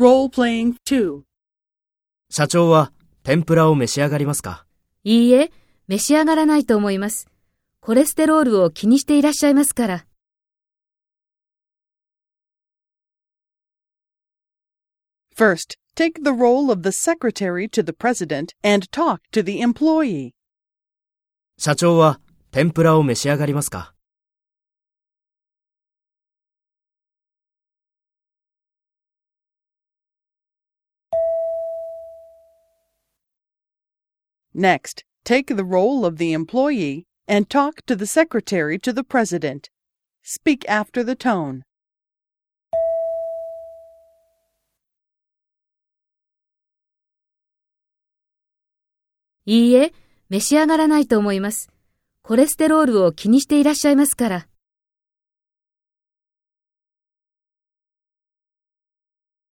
Role-playing 2. 社長は天ぷらを召し上がりますかいいえ、召し上がらないと思います。コレステロールを気にしていらっしゃいますから。First, take the role of the secretary to the president and talk to the employee. 社長は天ぷらを召し上がりますか Next, take the role of the employee and talk to the secretary to the president. Speak after the tone. いいえ、召し上がらないと思います。コレステロールを気にしていらっしゃいますから。